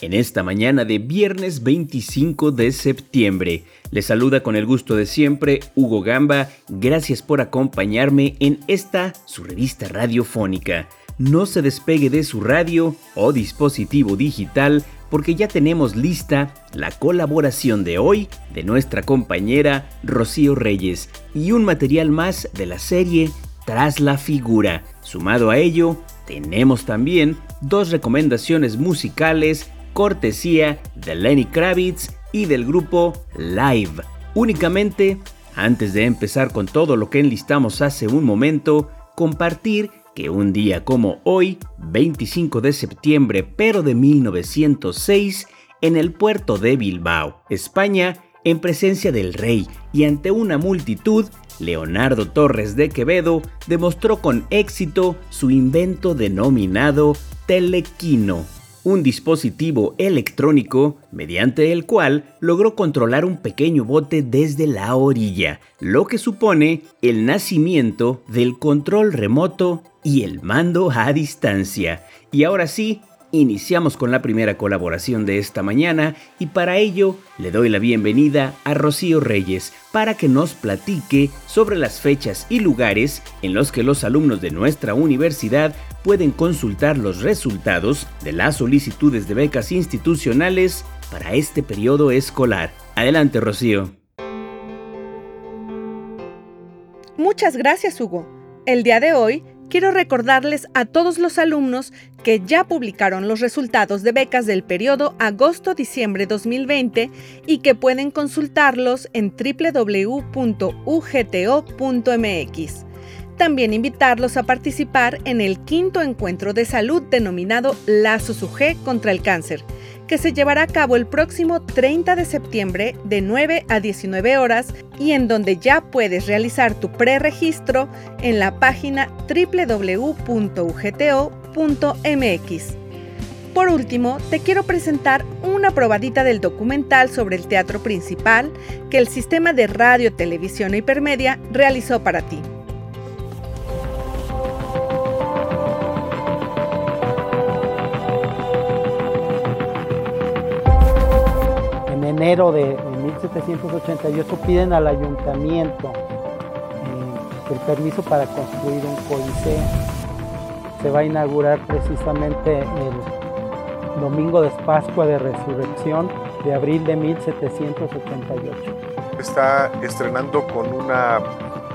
en esta mañana de viernes 25 de septiembre. Les saluda con el gusto de siempre Hugo Gamba. Gracias por acompañarme en esta su revista radiofónica. No se despegue de su radio o dispositivo digital porque ya tenemos lista la colaboración de hoy de nuestra compañera Rocío Reyes y un material más de la serie Tras la figura. Sumado a ello, tenemos también dos recomendaciones musicales cortesía de Lenny Kravitz y del grupo Live. Únicamente, antes de empezar con todo lo que enlistamos hace un momento, compartir que un día como hoy, 25 de septiembre pero de 1906, en el puerto de Bilbao, España, en presencia del rey y ante una multitud, Leonardo Torres de Quevedo demostró con éxito su invento denominado telequino un dispositivo electrónico mediante el cual logró controlar un pequeño bote desde la orilla, lo que supone el nacimiento del control remoto y el mando a distancia. Y ahora sí, iniciamos con la primera colaboración de esta mañana y para ello le doy la bienvenida a Rocío Reyes para que nos platique sobre las fechas y lugares en los que los alumnos de nuestra universidad pueden consultar los resultados de las solicitudes de becas institucionales para este periodo escolar. Adelante, Rocío. Muchas gracias, Hugo. El día de hoy quiero recordarles a todos los alumnos que ya publicaron los resultados de becas del periodo agosto-diciembre 2020 y que pueden consultarlos en www.ugto.mx. También invitarlos a participar en el quinto encuentro de salud denominado Lazos UG contra el cáncer, que se llevará a cabo el próximo 30 de septiembre de 9 a 19 horas y en donde ya puedes realizar tu preregistro en la página www.ugto.mx. Por último, te quiero presentar una probadita del documental sobre el teatro principal que el sistema de radio, televisión e hipermedia realizó para ti. Enero de, 1788 piden al ayuntamiento eh, el permiso para construir un coliseo. Se va a inaugurar precisamente el domingo de Pascua de Resurrección de abril de 1788. Está estrenando con una,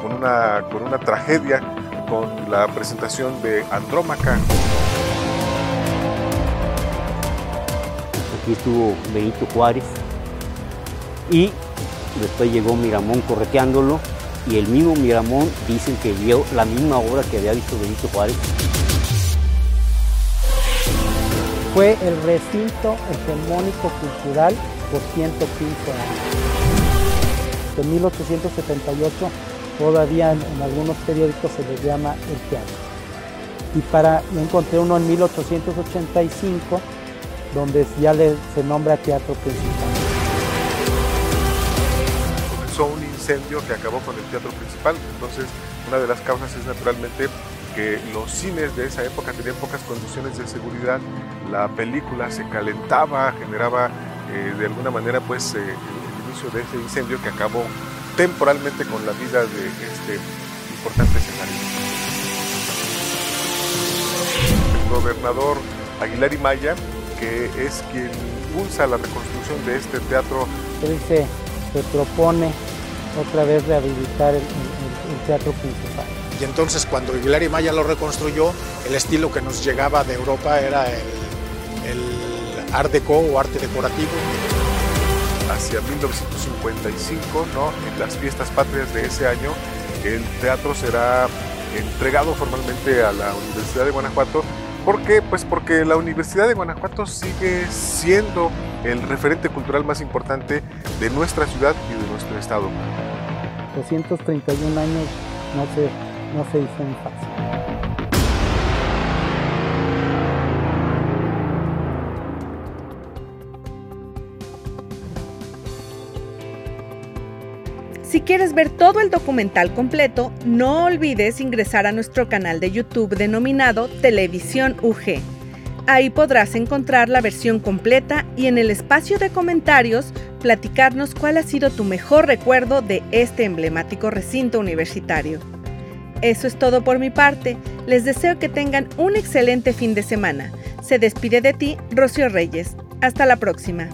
con una, con una tragedia, con la presentación de Andrómaca. Aquí estuvo Benito Juárez, y después llegó Miramón correteándolo y el mismo Miramón dicen que vio la misma obra que había visto Benito Juárez. Fue el recinto hegemónico cultural por 115 años. En 1878 todavía en, algunos periódicos se le llama el teatro. Y para, encontré uno en 1885 donde ya se nombra teatro principal un incendio que acabó con el teatro principal. Entonces, una de las causas es naturalmente que los cines de esa época tenían pocas condiciones de seguridad, la película se calentaba, generaba eh, de alguna manera pues eh, el inicio de ese incendio que acabó temporalmente con la vida de este importante escenario. El gobernador Aguilar y Maya, que es quien impulsa la reconstrucción de este teatro. Se, se propone otra vez rehabilitar el, teatro principal. Y entonces cuando Aguilar Maya lo reconstruyó, el estilo que nos llegaba de Europa era el, el Art Deco o arte decorativo. Hacia 1955, ¿no? en las fiestas patrias de ese año, el teatro será entregado formalmente a la Universidad de Guanajuato. ¿Por qué? Pues porque la Universidad de Guanajuato sigue siendo el referente cultural más importante de nuestra ciudad y de nuestro estado. 231 años no se, no se hizo muy fácil. Si quieres ver todo el documental completo, no olvides ingresar a nuestro canal de YouTube denominado Televisión UG. Ahí podrás encontrar la versión completa y en el espacio de comentarios platicarnos cuál ha sido tu mejor recuerdo de este emblemático recinto universitario. Eso es todo por mi parte. Les deseo que tengan un excelente fin de semana. Se despide de ti, Rocío Reyes. Hasta la próxima.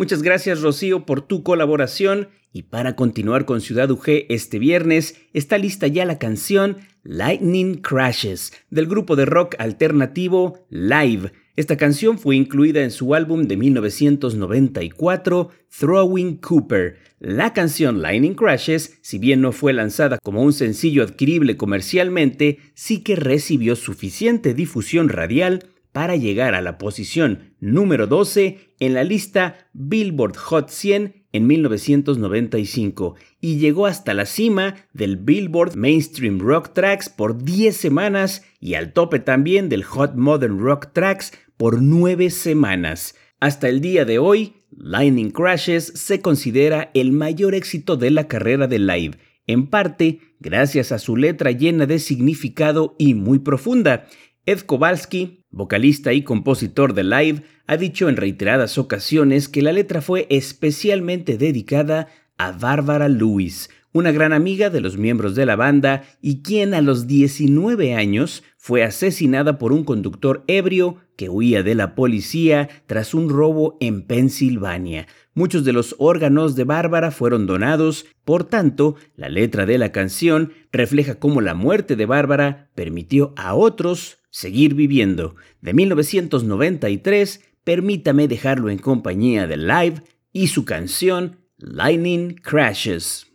Muchas gracias Rocío por tu colaboración y para continuar con Ciudad UG este viernes está lista ya la canción Lightning Crashes del grupo de rock alternativo Live. Esta canción fue incluida en su álbum de 1994 Throwing Cooper. La canción Lightning Crashes, si bien no fue lanzada como un sencillo adquirible comercialmente, sí que recibió suficiente difusión radial para llegar a la posición número 12 en la lista Billboard Hot 100 en 1995 y llegó hasta la cima del Billboard Mainstream Rock Tracks por 10 semanas y al tope también del Hot Modern Rock Tracks por 9 semanas. Hasta el día de hoy, Lightning Crashes se considera el mayor éxito de la carrera de Live, en parte gracias a su letra llena de significado y muy profunda. Ed Kowalski, vocalista y compositor de Live, ha dicho en reiteradas ocasiones que la letra fue especialmente dedicada a Barbara Lewis, una gran amiga de los miembros de la banda y quien a los 19 años fue asesinada por un conductor ebrio que huía de la policía tras un robo en Pensilvania. Muchos de los órganos de Bárbara fueron donados, por tanto, la letra de la canción refleja cómo la muerte de Bárbara permitió a otros seguir viviendo. De 1993, permítame dejarlo en compañía de Live y su canción Lightning Crashes.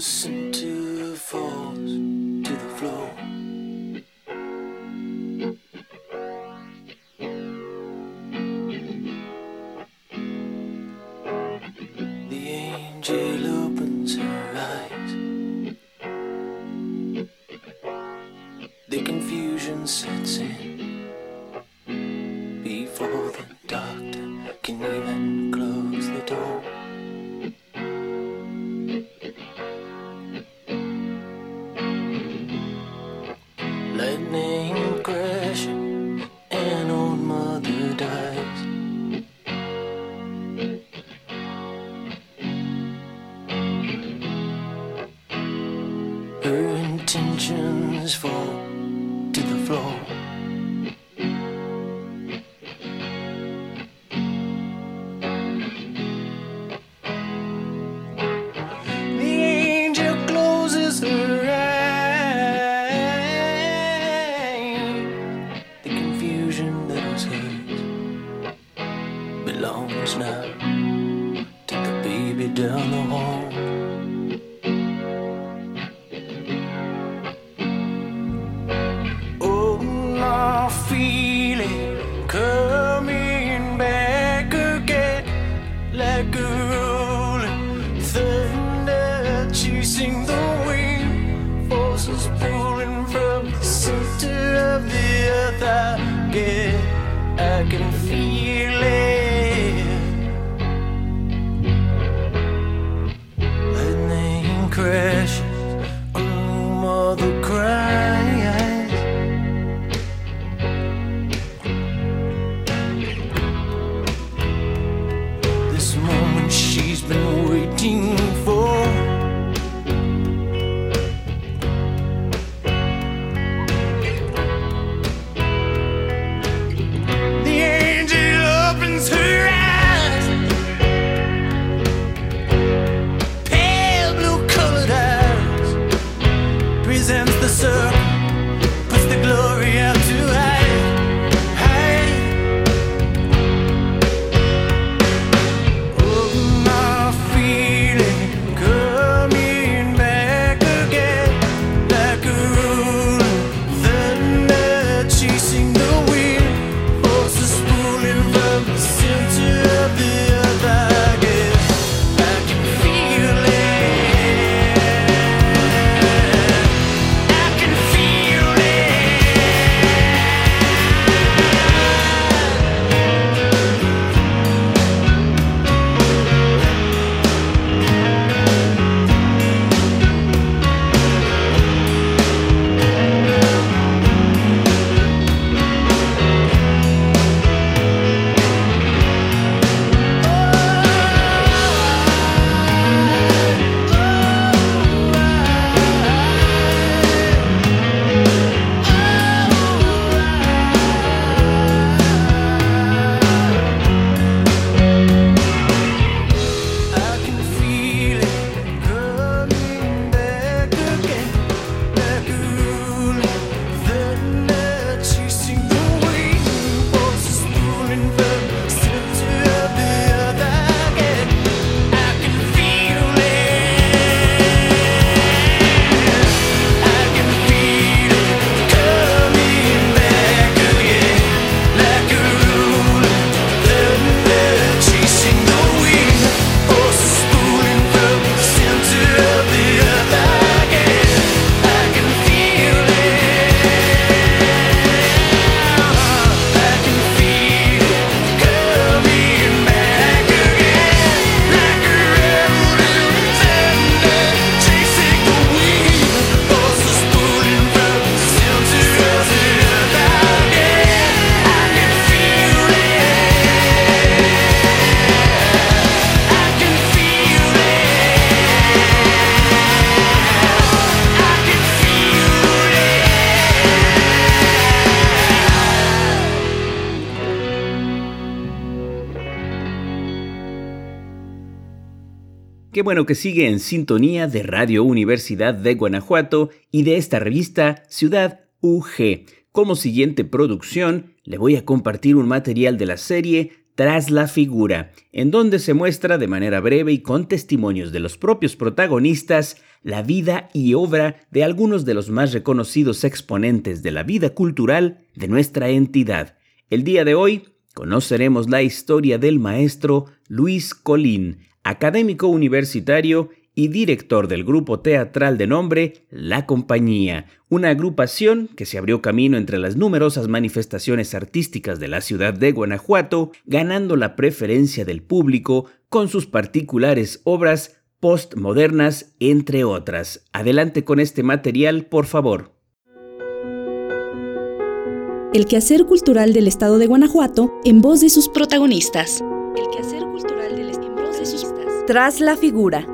Johnson. her intentions for I can feel it. Qué bueno que sigue en sintonía de Radio Universidad de Guanajuato y de esta revista Ciudad UG. Como siguiente producción, le voy a compartir un material de la serie Tras la figura, en donde se muestra de manera breve y con testimonios de los propios protagonistas la vida y obra de algunos de los más reconocidos exponentes de la vida cultural de nuestra entidad. El día de hoy conoceremos la historia del maestro Luis Colín, académico universitario y director del grupo teatral de nombre La Compañía, una agrupación que se abrió camino entre las numerosas manifestaciones artísticas de la ciudad de Guanajuato, ganando la preferencia del público con sus particulares obras postmodernas, entre otras. Adelante con este material, por favor. El quehacer cultural del estado de Guanajuato en voz de sus protagonistas. Tras la figura.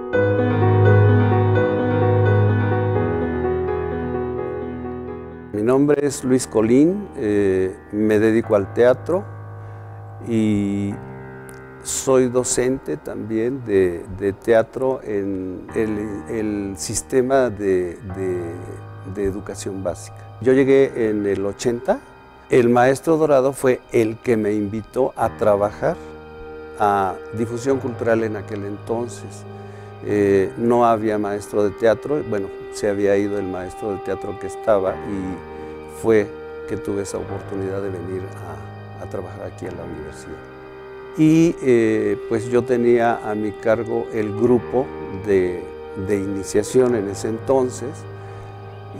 Mi nombre es Luis Colín, eh, me dedico al teatro y soy docente también de, teatro en el, sistema de, de, educación básica. Yo llegué en el 80. El maestro Dorado fue el que me invitó a trabajar a difusión cultural en aquel entonces. Eh, no había maestro de teatro, bueno, se había ido el maestro de teatro que estaba y fue que tuve esa oportunidad de venir a, a trabajar aquí en la universidad y eh, pues yo tenía a mi cargo el grupo de, iniciación en ese entonces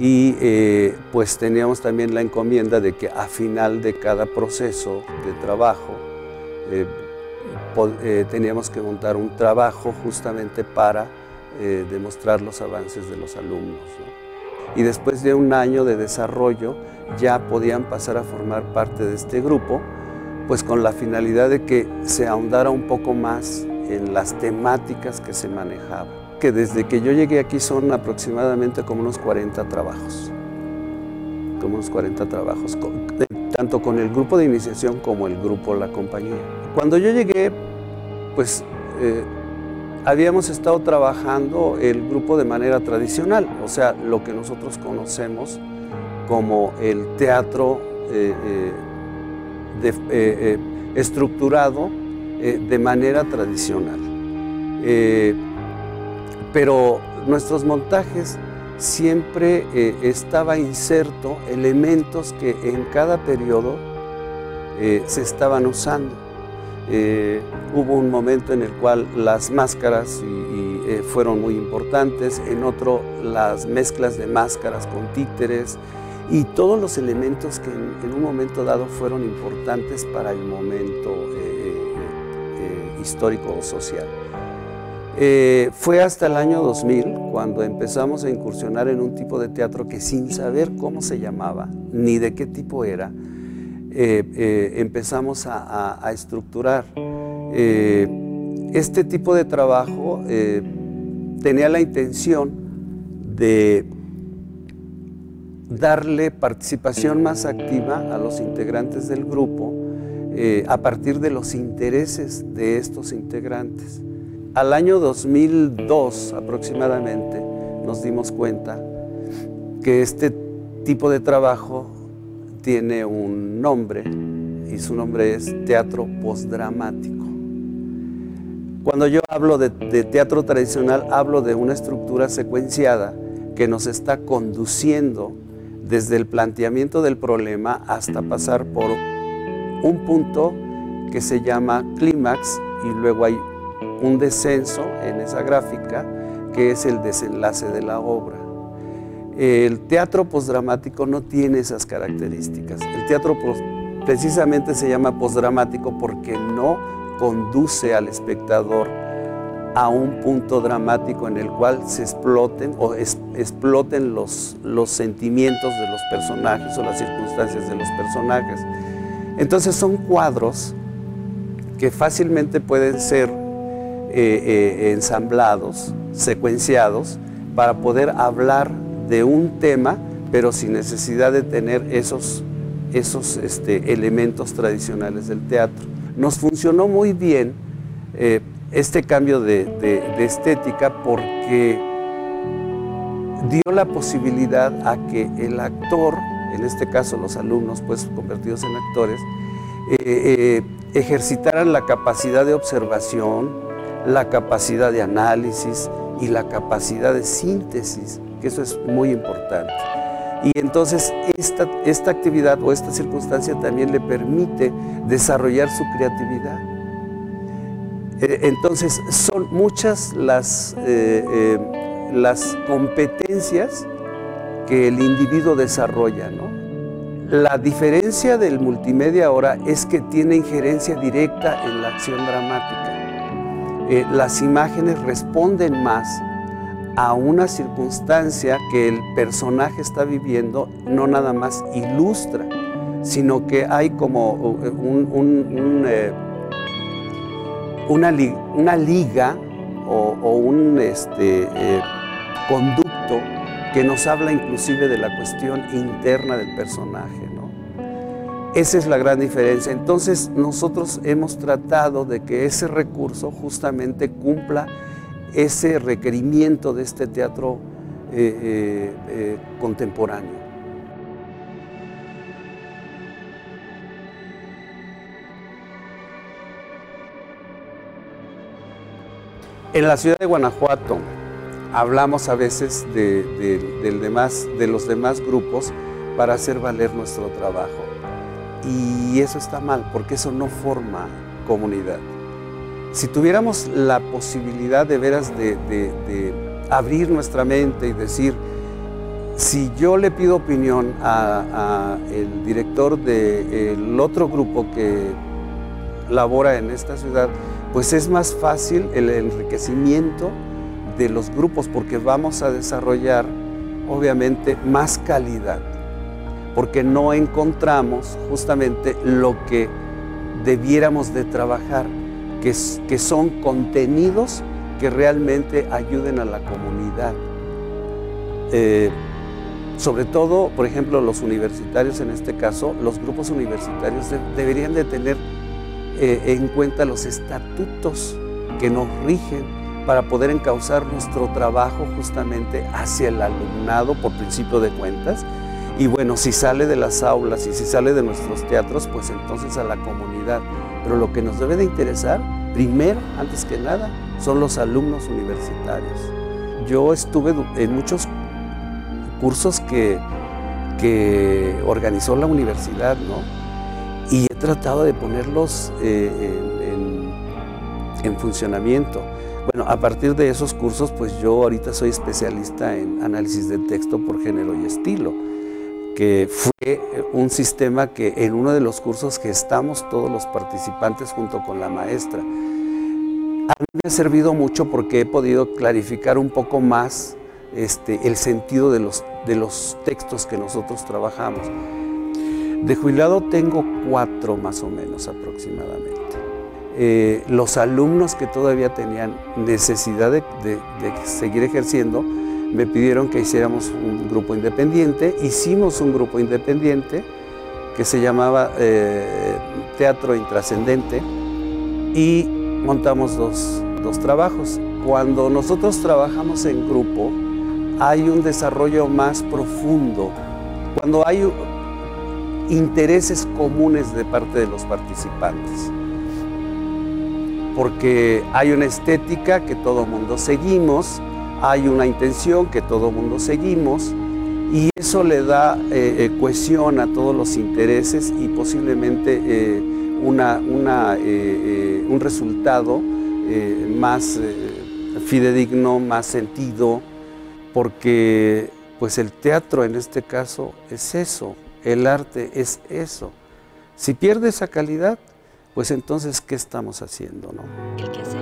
y eh, pues teníamos también la encomienda de que a final de cada proceso de trabajo eh, teníamos que montar un trabajo justamente para demostrar los avances de los alumnos. Y después de un año de desarrollo ya podían pasar a formar parte de este grupo pues con la finalidad de que se ahondara un poco más en las temáticas que se manejaban. Que desde que yo llegué aquí son aproximadamente como unos 40 trabajos, como unos 40 trabajos, tanto con el grupo de iniciación como el grupo La Compañía. Cuando yo llegué, pues eh, habíamos estado trabajando el grupo de manera tradicional, o sea, lo que nosotros conocemos como el teatro eh, eh, estructurado de manera tradicional. pero nuestros montajes siempre estaba inserto elementos que en cada periodo se estaban usando. Hubo un momento en el cual las máscaras fueron muy importantes, en otro las mezclas de máscaras con títeres, y todos los elementos que en, un momento dado fueron importantes para el momento eh, eh, eh, histórico o social. fue hasta el año 2000 cuando empezamos a incursionar en un tipo de teatro que sin saber cómo se llamaba ni de qué tipo era, empezamos a, estructurar. este tipo de trabajo tenía la intención de darle participación más activa a los integrantes del grupo eh, a partir de los intereses de estos integrantes. Al año 2002 aproximadamente nos dimos cuenta que este tipo de trabajo tiene un nombre y su nombre es teatro postdramático. Cuando yo hablo de teatro tradicional, hablo de una estructura secuenciada que nos está conduciendo desde el planteamiento del problema hasta pasar por un punto que se llama clímax y luego hay un descenso en esa gráfica que es el desenlace de la obra. El teatro postdramático no tiene esas características. El teatro precisamente se llama postdramático porque no conduce al espectador a un punto dramático en el cual se exploten o exploten los, los sentimientos de los personajes o las circunstancias de los personajes. Entonces son cuadros que fácilmente pueden ser eh, eh, ensamblados, secuenciados, para poder hablar de un tema, pero sin necesidad de tener esos, esos este, elementos tradicionales del teatro. Nos funcionó muy bien eh, este cambio de, estética porque dio la posibilidad a que el actor, en este caso los alumnos pues convertidos en actores, eh, eh, ejercitaran la capacidad de observación, la capacidad de análisis y la capacidad de síntesis, eso es muy importante. Y entonces esta, esta actividad o esta circunstancia también le permite desarrollar su creatividad. Eh, entonces son muchas las, eh, eh, las competencias que el individuo desarrolla. La diferencia del multimedia ahora es que tiene injerencia directa en la acción dramática. las imágenes responden más a una circunstancia que el personaje está viviendo, no nada más ilustra, sino que hay como un una, una liga o, un este, eh, conducto que nos habla inclusive de la cuestión interna del personaje. ¿no? Esa es la gran diferencia. Entonces nosotros hemos tratado de que ese recurso justamente cumpla ese requerimiento de este teatro eh, eh, contemporáneo. En la ciudad de Guanajuato hablamos a veces de, los demás grupos para hacer valer nuestro trabajo. Y eso está mal, porque eso no forma comunidad. Si tuviéramos la posibilidad de veras de, abrir nuestra mente y decir, si yo le pido opinión al director del otro grupo que labora en esta ciudad, pues es más fácil el enriquecimiento de los grupos porque vamos a desarrollar obviamente más calidad, porque no encontramos justamente lo que debiéramos de trabajar, que, son contenidos que realmente ayuden a la comunidad. Eh, sobre todo, por ejemplo, los universitarios en este caso, los grupos universitarios deberían de tener eh, en cuenta los estatutos que nos rigen para poder encauzar nuestro trabajo justamente hacia el alumnado por principio de cuentas. Y bueno, si sale de las aulas y si sale de nuestros teatros, pues entonces a la comunidad. Pero lo que nos debe de interesar, primero, antes que nada, son los alumnos universitarios. Yo estuve en muchos cursos que, que organizó la universidad, ¿no? y he tratado de ponerlos eh, en, funcionamiento. Bueno, a partir de esos cursos, pues yo ahorita soy especialista en análisis de texto por género y estilo, que fue un sistema que en uno de los cursos que estamos todos los participantes junto con la maestra. A mí me ha servido mucho porque he podido clarificar un poco más este, el sentido de los, de los textos que nosotros trabajamos. De jubilado tengo cuatro más o menos aproximadamente. Eh, los alumnos que todavía tenían necesidad de, seguir ejerciendo me pidieron que hiciéramos un grupo independiente. Hicimos un grupo independiente que se llamaba eh, Teatro Intrascendente y montamos dos, dos trabajos. Cuando nosotros trabajamos en grupo hay un desarrollo más profundo. Cuando hay intereses comunes de parte de los participantes. Porque hay una estética que todo mundo seguimos, hay una intención que todo mundo seguimos y eso le da eh, eh, cohesión a todos los intereses y posiblemente eh, una, un resultado más fidedigno, más sentido, porque pues el teatro en este caso es eso, el arte es eso. Si pierde esa calidad, pues entonces, ¿qué estamos haciendo? No?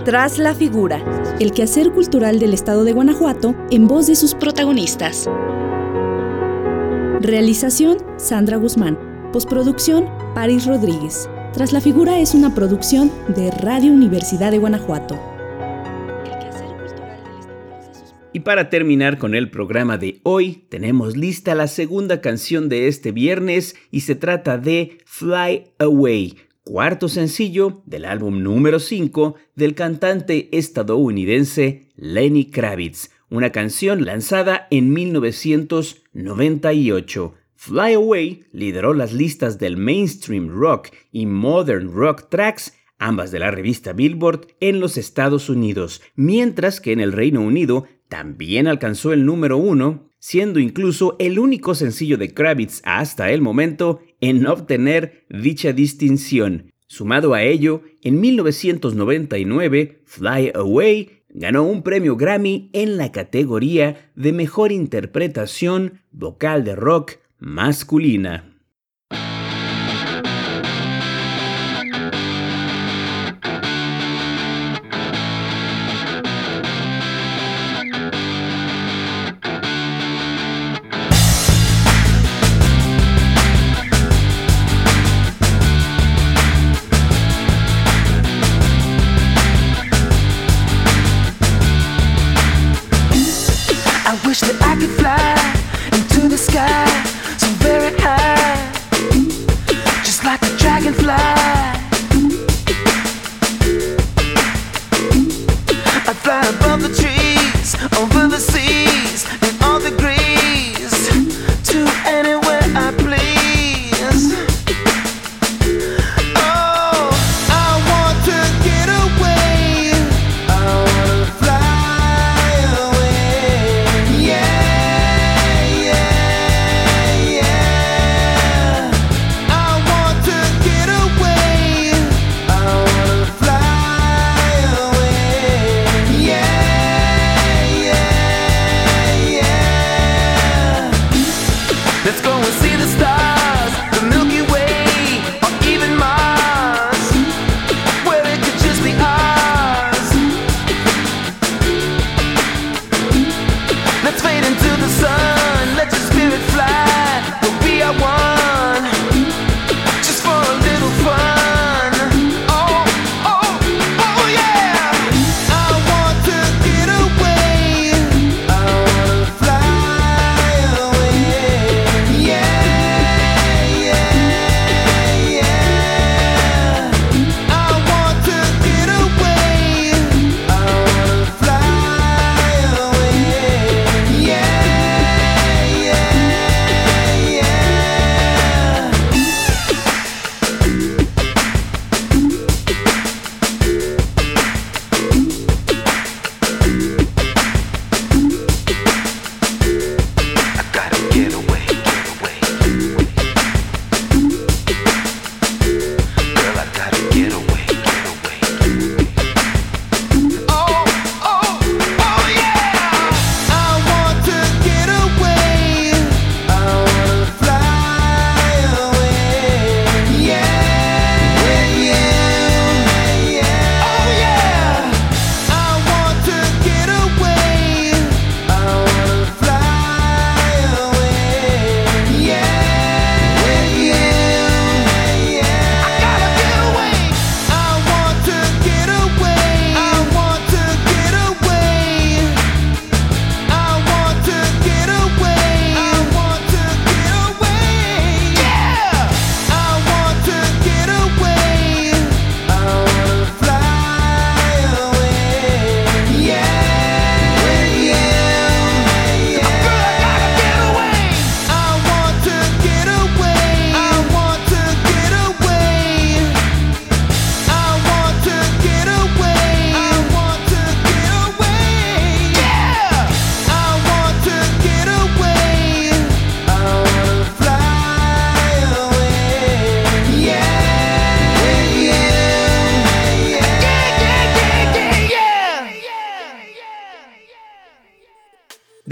Tras la figura, el quehacer cultural del estado de Guanajuato en voz de sus protagonistas. Realización, Sandra Guzmán. Postproducción, Paris Rodríguez. Tras la figura es una producción de Radio Universidad de Guanajuato. Y para terminar con el programa de hoy, tenemos lista la segunda canción de este viernes y se trata de Fly Away, cuarto sencillo del álbum número 5 del cantante estadounidense Lenny Kravitz, una canción lanzada en 1998. Fly Away lideró las listas del mainstream rock y modern rock tracks ambas de la revista Billboard en los Estados Unidos, mientras que en el Reino Unido también alcanzó el número uno, siendo incluso el único sencillo de Kravitz hasta el momento en obtener dicha distinción. Sumado a ello, en 1999, Fly Away ganó un premio Grammy en la categoría de Mejor Interpretación Vocal de Rock Masculina. wish that I could fly into the sky so very high, just like a dragonfly.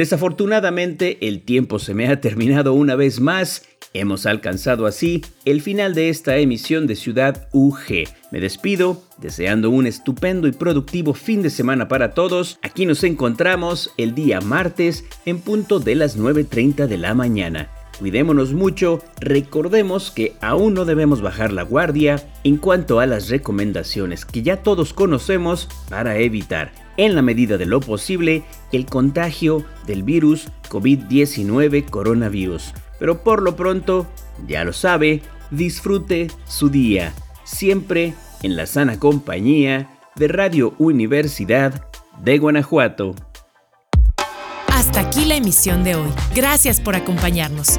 Desafortunadamente el tiempo se me ha terminado una vez más. Hemos alcanzado así el final de esta emisión de Ciudad UG. Me despido deseando un estupendo y productivo fin de semana para todos. Aquí nos encontramos el día martes en punto de las 9.30 de la mañana. Cuidémonos mucho, recordemos que aún no debemos bajar la guardia en cuanto a las recomendaciones que ya todos conocemos para evitar en la medida de lo posible, el contagio del virus COVID-19 coronavirus. Pero por lo pronto, ya lo sabe, disfrute su día. siempre en la sana compañía de Radio Universidad de Guanajuato. Hasta aquí la emisión de hoy. Gracias por acompañarnos.